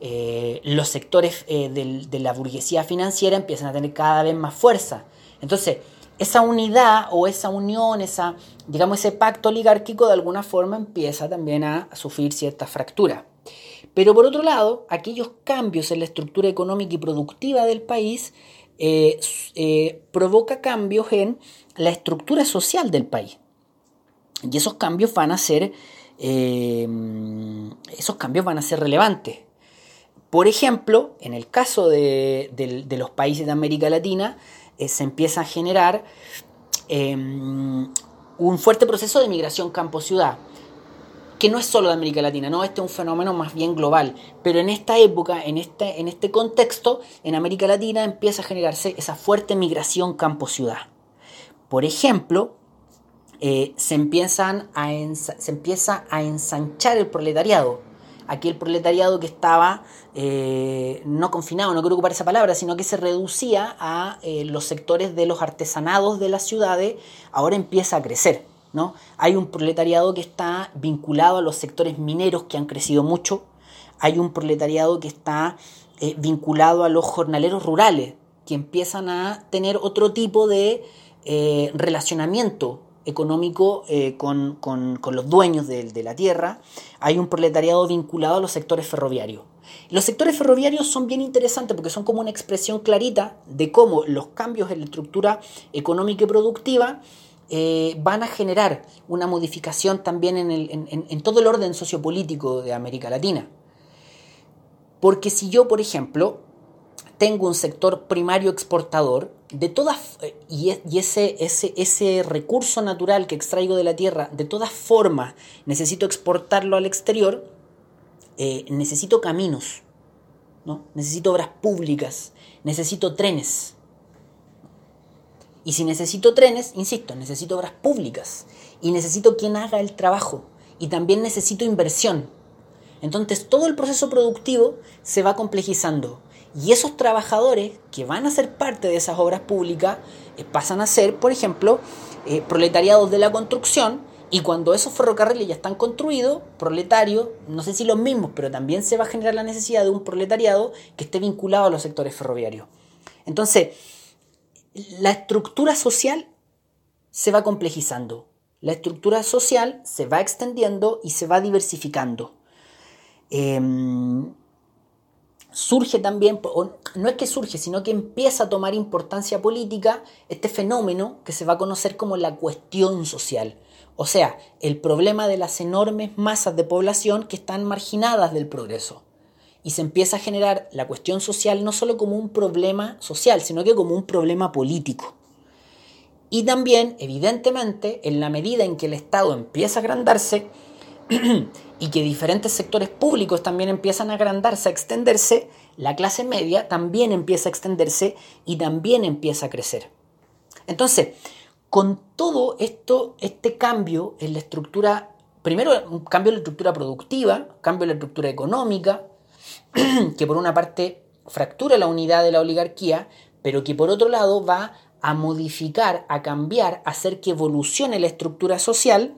Eh, los sectores de la burguesía financiera empiezan a tener cada vez más fuerza. Entonces, esa unidad o esa unión, esa, digamos, ese pacto oligárquico de alguna forma empieza también a sufrir cierta fractura. Pero por otro lado, aquellos cambios en la estructura económica y productiva del país eh, eh, provoca cambios en la estructura social del país. Y esos cambios van a ser, eh, esos cambios van a ser relevantes. Por ejemplo, en el caso de, los países de América Latina, se empieza a generar un fuerte proceso de migración campo-ciudad que no es solo de América Latina, no, este es un fenómeno más bien global, pero en esta época, en este, en este contexto, en América Latina empieza a generarse esa fuerte migración campo-ciudad. Por ejemplo, eh, se, empiezan a se empieza a ensanchar el proletariado, aquel proletariado que estaba eh, no confinado, no quiero ocupar esa palabra, sino que se reducía a eh, los sectores de los artesanados de las ciudades, ahora empieza a crecer. Hay un proletariado que está vinculado a los sectores mineros que han crecido mucho, hay un proletariado que está eh, vinculado a los jornaleros rurales, que empiezan a tener otro tipo de relacionamiento económico eh, con, los dueños de, la tierra, hay un proletariado vinculado a los sectores ferroviarios. Los sectores ferroviarios son bien interesantes porque son como una expresión clarita de cómo los cambios en la estructura económica y productiva eh, van a generar una modificación también en, todo el orden sociopolítico de América Latina. Porque si yo, por ejemplo, tengo un sector primario exportador, de todas, y, ese, ese, ese recurso natural que extraigo de la tierra, de todas formas necesito exportarlo al exterior, eh, necesito caminos, ¿no? necesito obras públicas, necesito trenes, y si necesito trenes, insisto, necesito obras públicas y necesito quien haga el trabajo y también necesito inversión. Entonces todo el proceso productivo se va complejizando y esos trabajadores que van a ser parte de esas obras públicas eh, pasan a ser, por ejemplo, eh, proletariados de la construcción y cuando esos ferrocarriles ya están construidos, proletarios, no sé si los mismos, pero también se va a generar la necesidad de un proletariado que esté vinculado a los sectores ferroviarios. Entonces, la estructura social se va complejizando. La estructura social se va extendiendo y se va diversificando. Em, surge también, no es que surge, sino que empieza a tomar importancia política este fenómeno que se va a conocer como la cuestión social. O sea, el problema de las enormes masas de población que están marginadas del progreso y se empieza a generar la cuestión social no solo como un problema social, sino que como un problema político. Y también, evidentemente, en la medida en que el Estado empieza a agrandarse y que diferentes sectores públicos también empiezan a agrandarse, a extenderse, la clase media también empieza a extenderse y también empieza a crecer. Entonces, con todo esto, este cambio en la estructura, primero un cambio en la estructura productiva, cambio en la estructura económica, que por una parte fractura la unidad de la oligarquía, pero que por otro lado va a modificar, a cambiar, a hacer que evolucione la estructura social,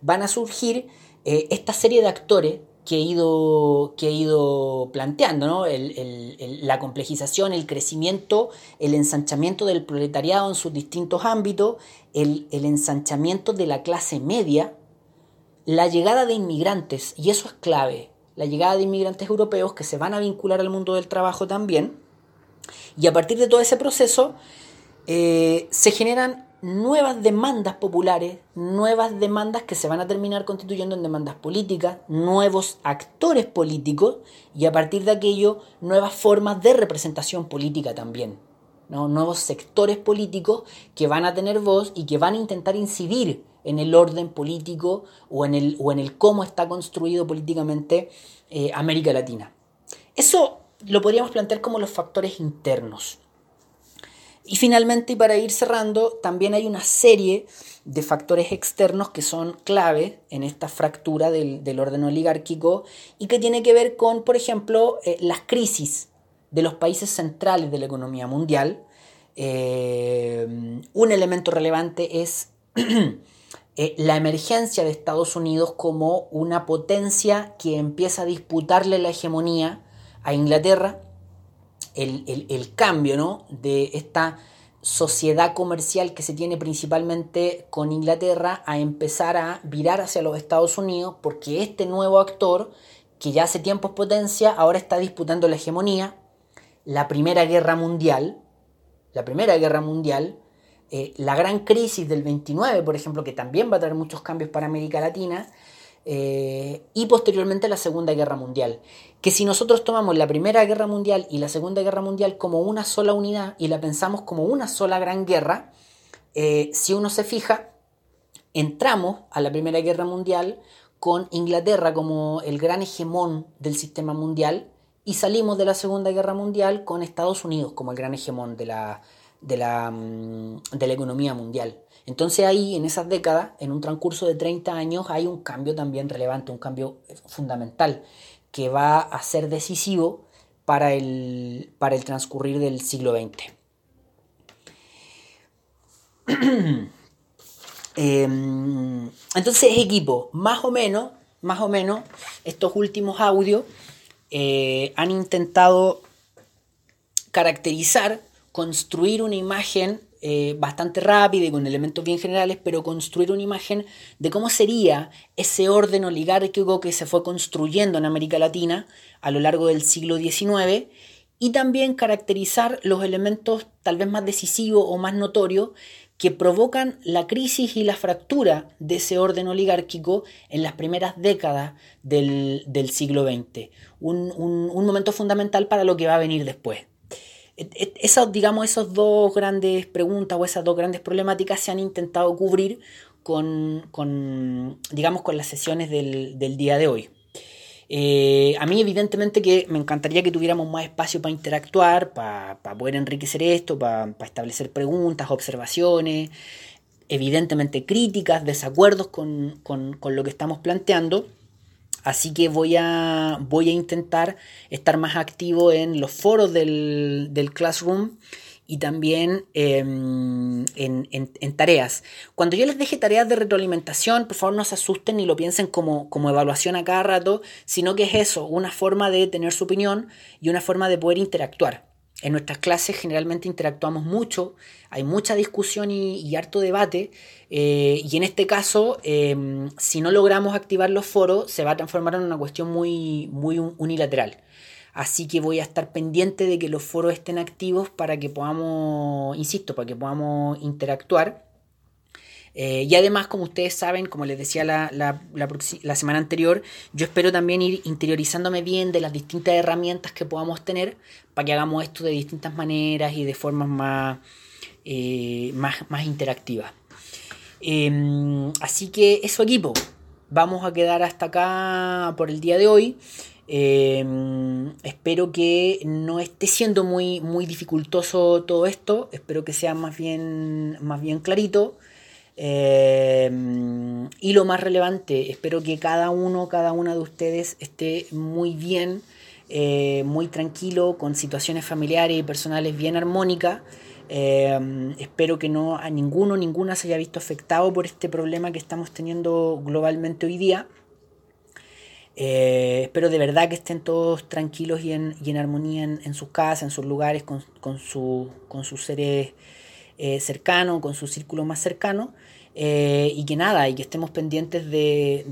van a surgir eh, esta serie de actores que he ido, que he ido planteando, ¿no? la complejización, el crecimiento, el ensanchamiento del proletariado en sus distintos ámbitos, el, ensanchamiento de la clase media, la llegada de inmigrantes, y eso es clave la llegada de inmigrantes europeos que se van a vincular al mundo del trabajo también. Y a partir de todo ese proceso eh, se generan nuevas demandas populares, nuevas demandas que se van a terminar constituyendo en demandas políticas, nuevos actores políticos y a partir de aquello nuevas formas de representación política también. Nuevos sectores políticos que van a tener voz y que van a intentar incidir en el orden político o en el, o en el cómo está construido políticamente eh, América Latina. Eso lo podríamos plantear como los factores internos. Y finalmente, y para ir cerrando, también hay una serie de factores externos que son clave en esta fractura del, orden oligárquico y que tiene que ver con, por ejemplo, eh, las crisis de los países centrales de la economía mundial. Eh, un elemento relevante es eh, la emergencia de Estados Unidos como una potencia que empieza a disputarle la hegemonía a Inglaterra el, cambio ¿no? de esta sociedad comercial que se tiene principalmente con Inglaterra a empezar a virar hacia los Estados Unidos porque este nuevo actor que ya hace tiempo es potencia ahora está disputando la hegemonía la primera guerra mundial la primera guerra mundial eh, la gran crisis del 29 por ejemplo que también va a traer muchos cambios para América Latina eh, y posteriormente la Segunda Guerra Mundial. Que si nosotros tomamos la Primera Guerra Mundial y la Segunda Guerra Mundial como una sola unidad y la pensamos como una sola gran guerra, eh, si uno se fija, entramos a la Primera Guerra Mundial con Inglaterra como el gran hegemón del sistema mundial y salimos de la Segunda Guerra Mundial con Estados Unidos como el gran hegemón de la, de la, mm, de la economía mundial. Entonces ahí, en esas décadas, en un transcurso de 30 años, hay un cambio también relevante, un cambio fundamental, que va a ser decisivo para el, para el transcurrir del siglo XX. Em, entonces, equipo, más o menos, más o menos, estos últimos audios eh, han intentado caracterizar, construir una imagen eh, bastante rápida y con elementos bien generales, pero construir una imagen de cómo sería ese orden oligárquico que se fue construyendo en América Latina a lo largo del siglo XIX y también caracterizar los elementos tal vez más decisivos o más notorios que provocan la crisis y la fractura de ese orden oligárquico en las primeras décadas del, siglo XX. un momento fundamental para lo que va a venir después esas, digamos, esas dos grandes preguntas o esas dos grandes problemáticas se han intentado cubrir con, digamos, con las sesiones del, día de hoy. Eh, a mí evidentemente que me encantaría que tuviéramos más espacio para interactuar, para, poder enriquecer esto, para, establecer preguntas, observaciones, evidentemente críticas, desacuerdos con, con lo que estamos planteando. Así que voy a, voy a intentar estar más activo en los foros del, Classroom y también em, en, tareas. Cuando yo les deje tareas de retroalimentación, por favor no se asusten ni lo piensen como, como evaluación a cada rato, sino que es eso, una forma de tener su opinión y una forma de poder interactuar. En nuestras clases generalmente interactuamos mucho, hay mucha discusión y, harto debate, eh, y en este caso, em, si no logramos activar los foros, se va a transformar en una cuestión muy, muy unilateral. Así que voy a estar pendiente de que los foros estén activos para que podamos, insisto, para que podamos interactuar. Eh, y además, como ustedes saben, como les decía la, la, semana anterior, yo espero también ir interiorizándome bien de las distintas herramientas que podamos tener para que hagamos esto de distintas maneras y de formas más, eh, más, más interactivas. Em, así que eso equipo, vamos a quedar hasta acá por el día de hoy. Em, espero que no esté siendo muy, muy dificultoso todo esto. Espero que sea más bien, más bien clarito. Em, y lo más relevante, espero que cada uno, cada una de ustedes esté muy bien, eh, muy tranquilo, con situaciones familiares y personales bien armónicas. Em, espero que no a ninguno, ninguna se haya visto afectado por este problema que estamos teniendo globalmente hoy día. Eh, espero de verdad que estén todos tranquilos y en, armonía en, sus casas, en sus lugares, con, con sus seres eh, cercano, con su círculo más cercano, eh, y que nada, y que estemos pendientes de,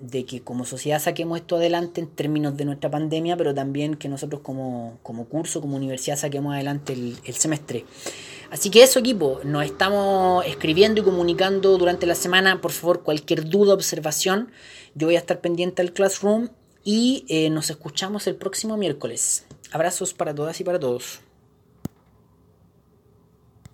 de, que como sociedad saquemos esto adelante en términos de nuestra pandemia, pero también que nosotros como, como curso, como universidad saquemos adelante el, semestre. Así que eso equipo, nos estamos escribiendo y comunicando durante la semana. Por favor, cualquier duda, observación, yo voy a estar pendiente del Classroom y eh, nos escuchamos el próximo miércoles. Abrazos para todas y para todos.